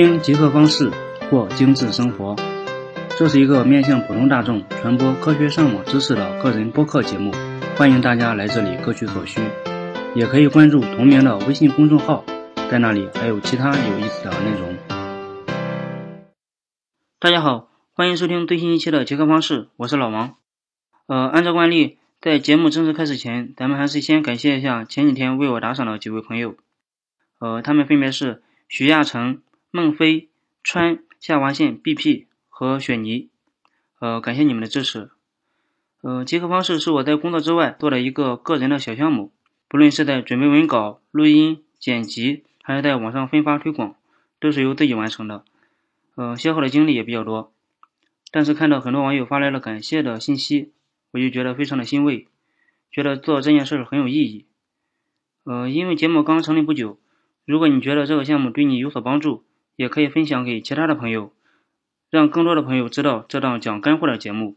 听极客方式过精致生活，这是一个面向普通大众传播科学上网知识的个人播客节目，欢迎大家来这里各取所需，也可以关注同名的微信公众号，在那里还有其他有意思的内容。大家好，欢迎收听最新一期的极客方式，我是老王。呃，按照惯例，在节目正式开始前，咱们还是先感谢一下前几天为我打赏的几位朋友，呃，他们分别是徐亚成。孟非、川下划线 BP 和雪妮，呃，感谢你们的支持。呃，结合方式是我在工作之外做的一个个人的小项目，不论是在准备文稿、录音、剪辑，还是在网上分发推广，都是由自己完成的。呃，消耗的精力也比较多，但是看到很多网友发来了感谢的信息，我就觉得非常的欣慰，觉得做这件事很有意义。呃，因为节目刚成立不久，如果你觉得这个项目对你有所帮助，也可以分享给其他的朋友，让更多的朋友知道这档讲干货的节目。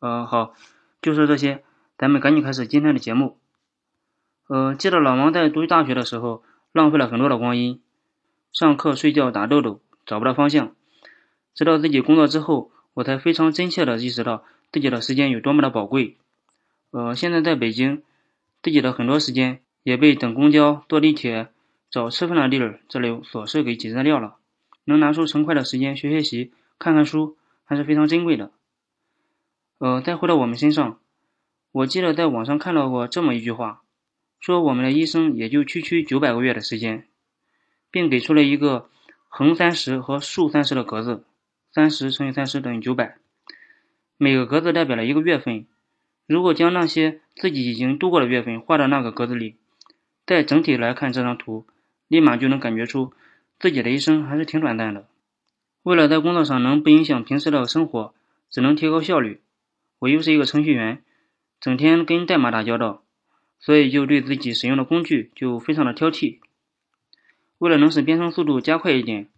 呃，好，就说这些，咱们赶紧开始今天的节目。呃，记得老王在读大学的时候，浪费了很多的光阴，上课、睡觉、打豆豆，找不到方向。直到自己工作之后，我才非常真切的意识到自己的时间有多么的宝贵。呃，现在在北京，自己的很多时间也被等公交、坐地铁、找吃饭的地儿这类琐事给挤占掉了。能拿出成块的时间学学习、看看书，还是非常珍贵的。呃，再回到我们身上，我记得在网上看到过这么一句话，说我们的一生也就区区九百个月的时间，并给出了一个横三十和竖三十的格子，三十乘以三十等于九百，每个格子代表了一个月份。如果将那些自己已经度过的月份画到那个格子里，再整体来看这张图，立马就能感觉出。自己的一生还是挺短暂的。为了在工作上能不影响平时的生活，只能提高效率，我又是一个程序员，整天跟代码打交道，所以就对自己使用的工具就非常的挑剔。为了能使编程速度加快一点，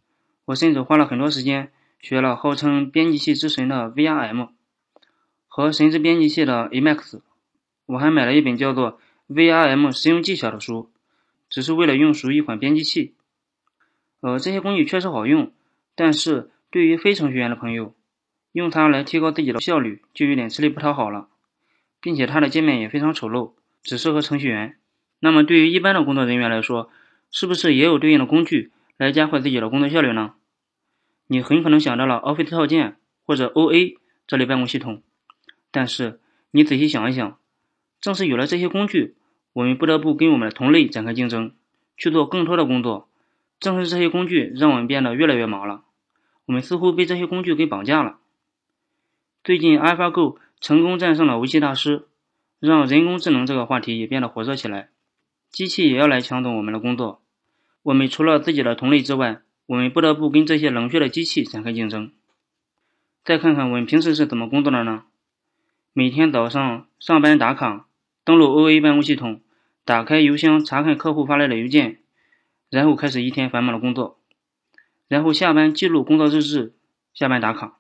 我甚至花了很多时间学了号称编辑器之神的 VRM 和神之编辑器的 Emacs。我还买了一本叫做《VRM 实用技巧》的书，只是为了用熟一款编辑器。呃，这些工具确实好用，但是对于非程序员的朋友，用它来提高自己的效率就有点吃力不讨好了，并且它的界面也非常丑陋，只适合程序员。那么对于一般的工作人员来说，是不是也有对应的工具来加快自己的工作效率呢？你很可能想到了 Office 套件或者 OA 这类办公系统，但是你仔细想一想，正是有了这些工具，我们不得不跟我们的同类展开竞争，去做更多的工作。正是这些工具让我们变得越来越忙了，我们似乎被这些工具给绑架了。最近，AlphaGo 成功战胜了围棋大师，让人工智能这个话题也变得火热起来。机器也要来抢走我们的工作，我们除了自己的同类之外，我们不得不跟这些冷血的机器展开竞争。再看看我们平时是怎么工作的呢？每天早上上班打卡，登录 OA 办公系统，打开邮箱查看客户发来的邮件。然后开始一天繁忙的工作，然后下班记录工作日志，下班打卡。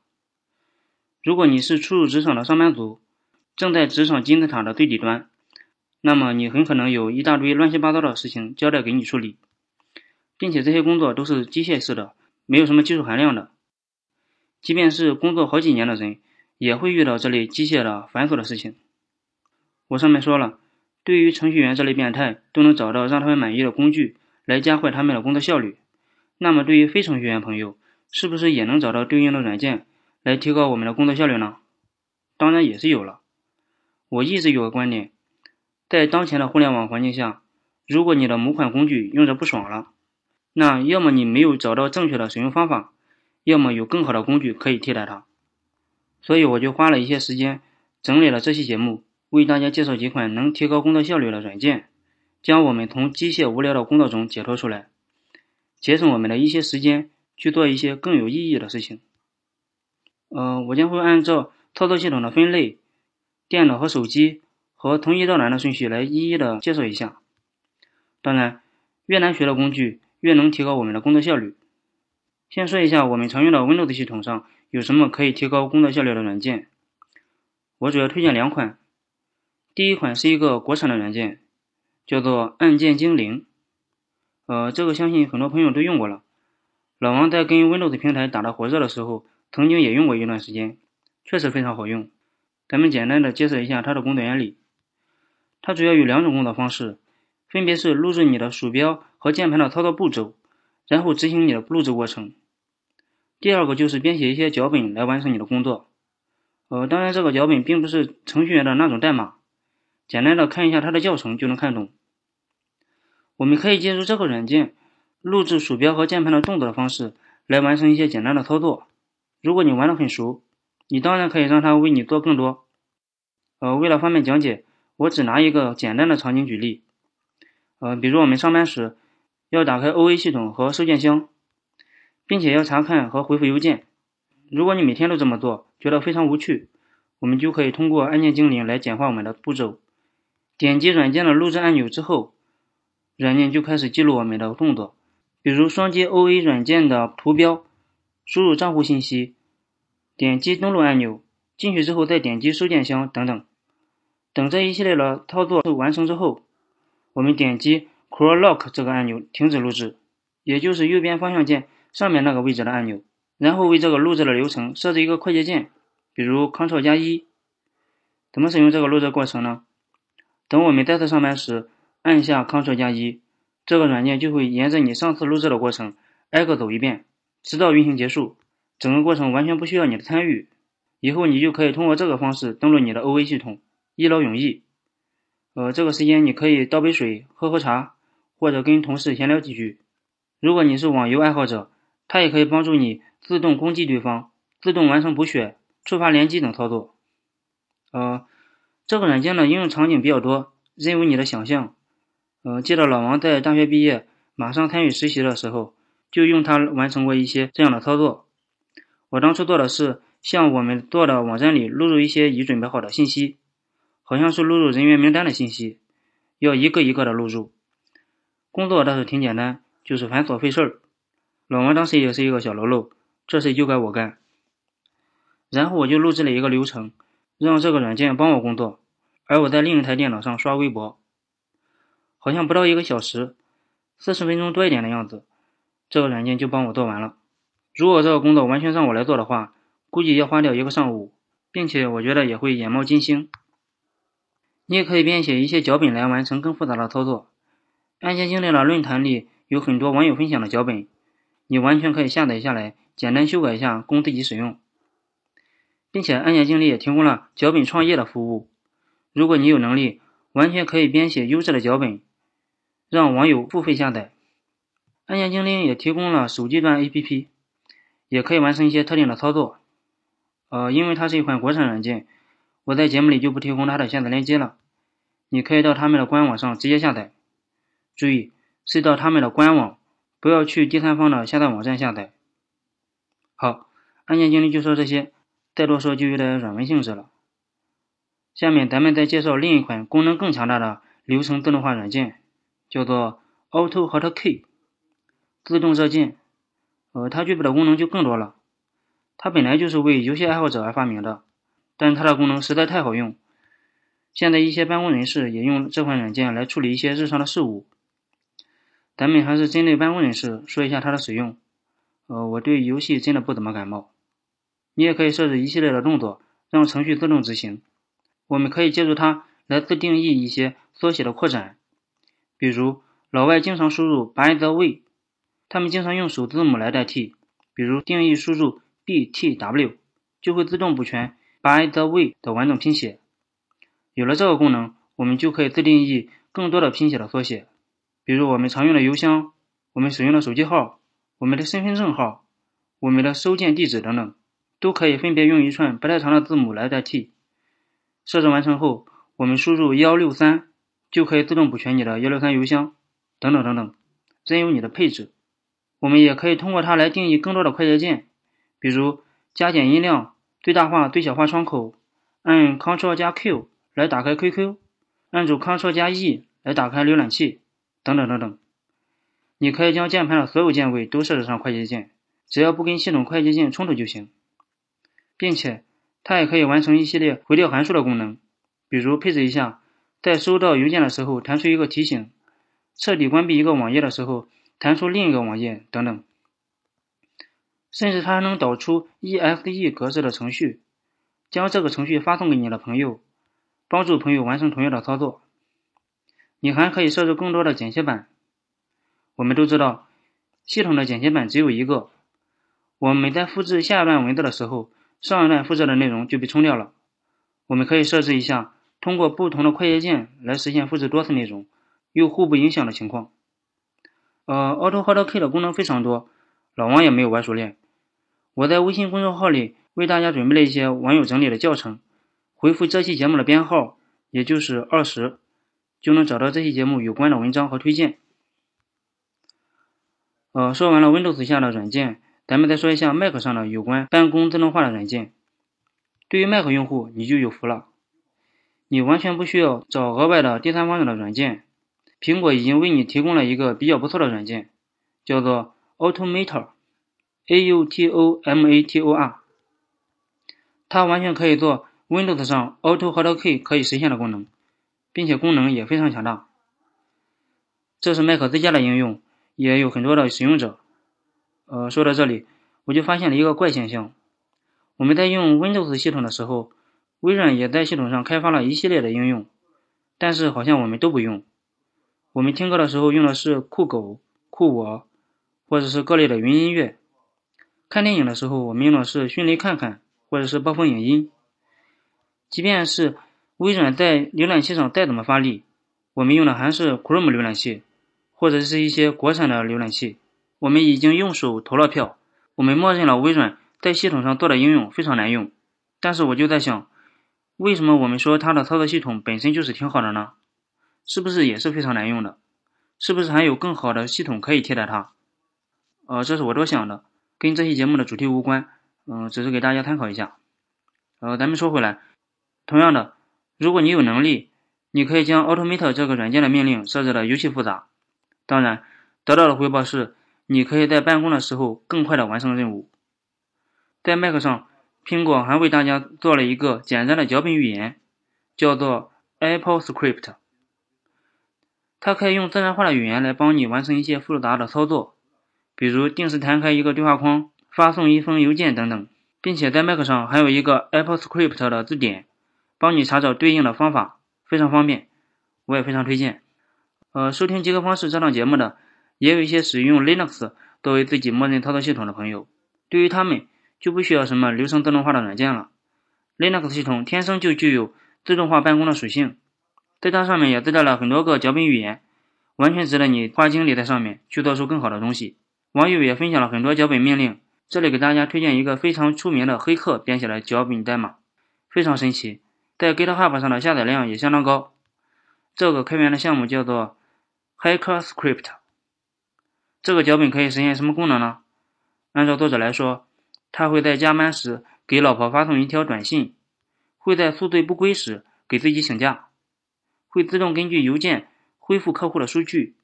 如果你是初入职场的上班族，正在职场金字塔的最底端，那么你很可能有一大堆乱七八糟的事情交代给你处理，并且这些工作都是机械式的，没有什么技术含量的。即便是工作好几年的人，也会遇到这类机械的繁琐的事情。我上面说了，对于程序员这类变态，都能找到让他们满意的工具。来加快他们的工作效率。那么，对于非程序员朋友，是不是也能找到对应的软件来提高我们的工作效率呢？当然也是有了。我一直有个观点，在当前的互联网环境下，如果你的某款工具用着不爽了，那要么你没有找到正确的使用方法，要么有更好的工具可以替代它。所以我就花了一些时间整理了这期节目，为大家介绍几款能提高工作效率的软件。将我们从机械无聊的工作中解脱出来，节省我们的一些时间去做一些更有意义的事情。呃，我将会按照操作系统的分类、电脑和手机和从易到难的顺序来一一的介绍一下。当然，越难学的工具越能提高我们的工作效率。先说一下我们常用的 Windows 系统上有什么可以提高工作效率的软件。我主要推荐两款，第一款是一个国产的软件。叫做按键精灵，呃，这个相信很多朋友都用过了。老王在跟 Windows 平台打得火热的时候，曾经也用过一段时间，确实非常好用。咱们简单的介绍一下它的工作原理。它主要有两种工作方式，分别是录制你的鼠标和键盘的操作步骤，然后执行你的录制过程。第二个就是编写一些脚本来完成你的工作。呃，当然这个脚本并不是程序员的那种代码，简单的看一下它的教程就能看懂。我们可以借助这个软件录制鼠标和键盘的动作的方式来完成一些简单的操作。如果你玩的很熟，你当然可以让它为你做更多。呃，为了方便讲解，我只拿一个简单的场景举例。呃，比如我们上班时要打开 OA 系统和收件箱。并且要查看和回复邮件。如果你每天都这么做，觉得非常无趣，我们就可以通过按键精灵来简化我们的步骤。点击软件的录制按钮之后，软件就开始记录我们的动作，比如双击 OA 软件的图标，输入账户信息，点击登录按钮，进去之后再点击收件箱等等。等这一系列的操作都完成之后，我们点击 Crawl Lock 这个按钮停止录制，也就是右边方向键。上面那个位置的按钮，然后为这个录制的流程设置一个快捷键，比如 Ctrl 加一。怎么使用这个录制过程呢？等我们再次上班时，按下 Ctrl 加一，这个软件就会沿着你上次录制的过程挨个走一遍，直到运行结束。整个过程完全不需要你的参与。以后你就可以通过这个方式登录你的 OA 系统，一劳永逸。呃，这个时间你可以倒杯水，喝喝茶，或者跟同事闲聊几句。如果你是网游爱好者，它也可以帮助你自动攻击对方、自动完成补血、触发连击等操作。呃，这个软件的应用场景比较多，任由你的想象。呃，记得老王在大学毕业马上参与实习的时候，就用它完成过一些这样的操作。我当初做的是向我们做的网站里录入一些已准备好的信息，好像是录入人员名单的信息，要一个一个的录入。工作倒是挺简单，就是繁琐费事儿。老王当时也是一个小喽啰，这事就该我干。然后我就录制了一个流程，让这个软件帮我工作，而我在另一台电脑上刷微博。好像不到一个小时，四十分钟多一点的样子，这个软件就帮我做完了。如果这个工作完全让我来做的话，估计要花掉一个上午，并且我觉得也会眼冒金星。你也可以编写一些脚本来完成更复杂的操作。安全经历了论坛里有很多网友分享的脚本。你完全可以下载下来，简单修改一下，供自己使用，并且案件经理也提供了脚本创业的服务。如果你有能力，完全可以编写优质的脚本，让网友付费下载。案件精灵也提供了手机端 APP，也可以完成一些特定的操作。呃，因为它是一款国产软件，我在节目里就不提供它的下载链接了。你可以到他们的官网上直接下载，注意是到他们的官网。不要去第三方的下载网站下载。好，案件经理就说这些，再多说就有点软文性质了。下面咱们再介绍另一款功能更强大的流程自动化软件，叫做 Auto Hotkey 自动热键。呃，它具备的功能就更多了。它本来就是为游戏爱好者而发明的，但它的功能实在太好用。现在一些办公人士也用这款软件来处理一些日常的事务。咱们还是针对办公人士说一下它的使用。呃，我对游戏真的不怎么感冒。你也可以设置一系列的动作，让程序自动执行。我们可以借助它来自定义一些缩写的扩展，比如老外经常输入 by the way，他们经常用首字母来代替，比如定义输入 btw，就会自动补全 by the way 的完整拼写。有了这个功能，我们就可以自定义更多的拼写的缩写。比如我们常用的邮箱，我们使用的手机号，我们的身份证号，我们的收件地址等等，都可以分别用一串不太长的字母来代替。设置完成后，我们输入幺六三，就可以自动补全你的幺六三邮箱，等等等等，任由你的配置。我们也可以通过它来定义更多的快捷键，比如加减音量、最大化、最小化窗口，按 Ctrl 加 Q 来打开 QQ，按住 Ctrl 加 E 来打开浏览器。等等等等，你可以将键盘的所有键位都设置上快捷键，只要不跟系统快捷键冲突就行。并且，它也可以完成一系列回调函数的功能，比如配置一下，在收到邮件的时候弹出一个提醒，彻底关闭一个网页的时候弹出另一个网页等等。甚至它还能导出 exe 格式的程序，将这个程序发送给你的朋友，帮助朋友完成同样的操作。你还可以设置更多的简写板。我们都知道，系统的简写板只有一个。我们每在复制下一段文字的时候，上一段复制的内容就被冲掉了。我们可以设置一下，通过不同的快捷键来实现复制多次内容，又互不影响的情况。呃，Auto Hotkey 的功能非常多，老王也没有玩熟练。我在微信公众号里为大家准备了一些网友整理的教程，回复这期节目的编号，也就是二十。就能找到这期节目有关的文章和推荐。呃，说完了 Windows 下的软件，咱们再说一下 Mac 上的有关办公自动化的软件。对于 Mac 用户，你就有福了，你完全不需要找额外的第三方的软件。苹果已经为你提供了一个比较不错的软件，叫做 Automator，A U T O M A T O R。它完全可以做 Windows 上 Auto Hotkey 可以实现的功能。并且功能也非常强大。这是 Mac 自家的应用，也有很多的使用者。呃，说到这里，我就发现了一个怪现象：我们在用 Windows 系统的时候，微软也在系统上开发了一系列的应用，但是好像我们都不用。我们听歌的时候用的是酷狗、酷我，或者是各类的云音乐；看电影的时候，我们用的是迅雷看看，或者是暴风影音。即便是微软在浏览器上再怎么发力，我们用的还是 Chrome 浏览器，或者是一些国产的浏览器。我们已经用手投了票，我们默认了微软在系统上做的应用非常难用。但是我就在想，为什么我们说它的操作系统本身就是挺好的呢？是不是也是非常难用的？是不是还有更好的系统可以替代它？呃，这是我多想的，跟这期节目的主题无关，嗯，只是给大家参考一下。呃，咱们说回来，同样的。如果你有能力，你可以将 Automator 这个软件的命令设置的尤其复杂。当然，得到的回报是，你可以在办公的时候更快的完成任务。在 Mac 上，苹果还为大家做了一个简单的脚本语言，叫做 Apple Script。它可以用自然化的语言来帮你完成一些复杂的操作，比如定时弹开一个对话框、发送一封邮件等等，并且在 Mac 上还有一个 Apple Script 的字典。帮你查找对应的方法，非常方便，我也非常推荐。呃，收听极客方式这档节目的，也有一些使用 Linux 作为自己默认操作系统的朋友，对于他们就不需要什么流程自动化的软件了。Linux 系统天生就具有自动化办公的属性，在它上面也自带了很多个脚本语言，完全值得你花精力在上面去做出更好的东西。网友也分享了很多脚本命令，这里给大家推荐一个非常出名的黑客编写的脚本代码，非常神奇。在 GitHub 上的下载量也相当高。这个开源的项目叫做 HackerScript。这个脚本可以实现什么功能呢？按照作者来说，他会在加班时给老婆发送一条短信，会在宿醉不归时给自己请假，会自动根据邮件恢复客户的数据，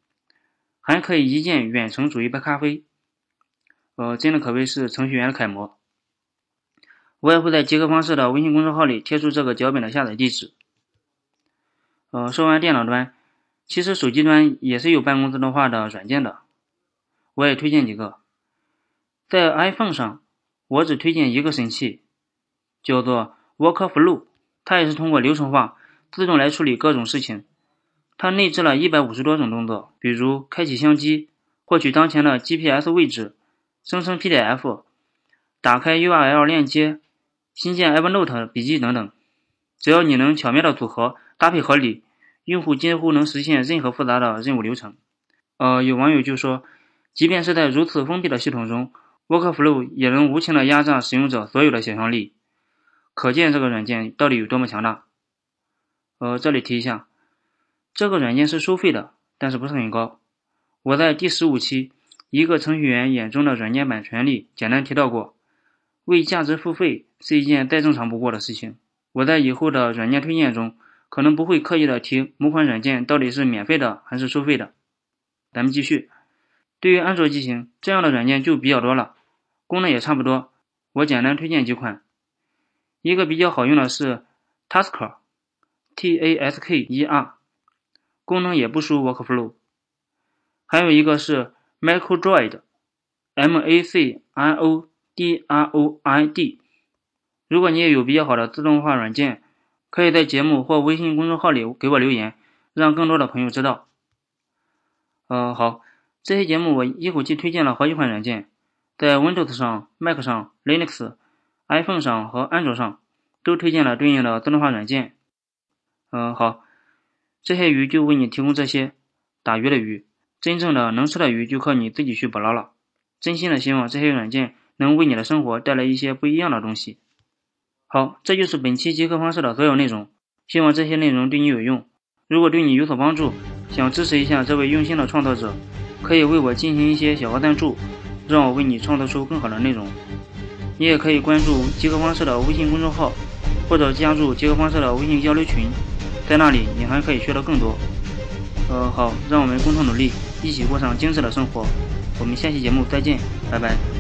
还可以一键远程煮一杯咖啡。呃，真的可谓是程序员的楷模。我也会在极客方式的微信公众号里贴出这个脚本的下载地址。呃，说完电脑端，其实手机端也是有办公自动化的软件的，我也推荐几个。在 iPhone 上，我只推荐一个神器，叫做 Workflow，它也是通过流程化自动来处理各种事情。它内置了一百五十多种动作，比如开启相机、获取当前的 GPS 位置、生成 PDF、打开 URL 链接。新建 Evernote 笔记等等，只要你能巧妙的组合搭配合理，用户几乎能实现任何复杂的任务流程。呃，有网友就说，即便是在如此封闭的系统中，Workflow 也能无情的压榨使用者所有的想象力，可见这个软件到底有多么强大。呃，这里提一下，这个软件是收费的，但是不是很高。我在第十五期一个程序员眼中的软件版权里简单提到过。为价值付费是一件再正常不过的事情。我在以后的软件推荐中，可能不会刻意的提某款软件到底是免费的还是收费的。咱们继续。对于安卓机型，这样的软件就比较多了，功能也差不多。我简单推荐几款。一个比较好用的是 Tasker，T A S K E R，功能也不输 Workflow。还有一个是 Macrodroid，M A C R O。D R O I D。如果你也有比较好的自动化软件，可以在节目或微信公众号里给我留言，让更多的朋友知道。嗯，好，这些节目我一口气推荐了好几款软件，在 Windows 上、Mac 上、Linux、iPhone 上和安卓上都推荐了对应的自动化软件。嗯，好，这些鱼就为你提供这些打鱼的鱼，真正的能吃的鱼就靠你自己去捕捞了。真心的希望这些软件能为你的生活带来一些不一样的东西。好，这就是本期极客方式的所有内容。希望这些内容对你有用。如果对你有所帮助，想支持一下这位用心的创作者，可以为我进行一些小额赞助，让我为你创造出更好的内容。你也可以关注极客方式的微信公众号，或者加入极客方式的微信交流群，在那里你还可以学到更多。呃，好，让我们共同努力，一起过上精致的生活。我们下期节目再见，拜拜。